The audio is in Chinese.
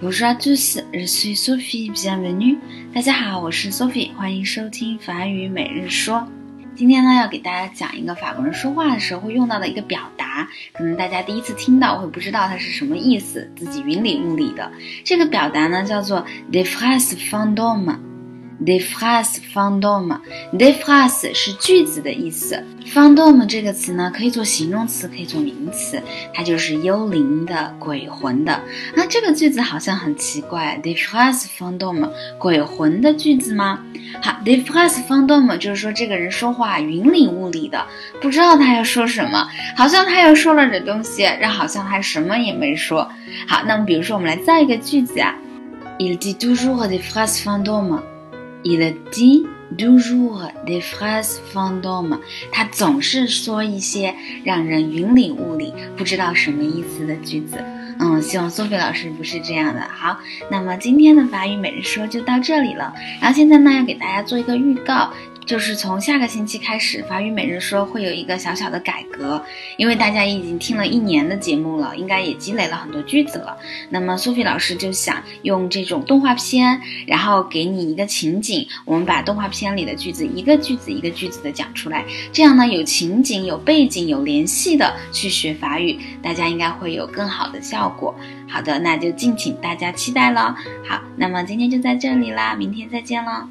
Bonjour à tous, je suis Sophie, bienvenue. 大家好，我是 Sophie，欢迎收听法语每日说。今天呢，要给大家讲一个法国人说话的时候会用到的一个表达，可能大家第一次听到会不知道它是什么意思，自己云里雾里的。这个表达呢叫做 des phrases fantômes。Des phrases fantômes，des phrases 是句子的意思。fantôme 这个词呢，可以做形容词，可以做名词，它就是幽灵的、鬼魂的。那这个句子好像很奇怪，des phrases fantômes，鬼魂的句子吗？好，des phrases fantômes 就是说这个人说话云里雾里的，不知道他要说什么，好像他又说了点东西，但好像他什么也没说。好，那么比如说我们来造一个句子啊，il dit toujours des phrases fantômes。Il dit toujours des phrases fantômes。他总是说一些让人云里雾里、不知道什么意思的句子。嗯，希望苏菲老师不是这样的。好，那么今天的法语每日说就到这里了。然后现在呢，要给大家做一个预告。就是从下个星期开始，法语每日说会有一个小小的改革，因为大家已经听了一年的节目了，应该也积累了很多句子了。那么苏菲老师就想用这种动画片，然后给你一个情景，我们把动画片里的句子一个句子一个句子的讲出来，这样呢有情景、有背景、有联系的去学法语，大家应该会有更好的效果。好的，那就敬请大家期待了。好，那么今天就在这里啦，明天再见了。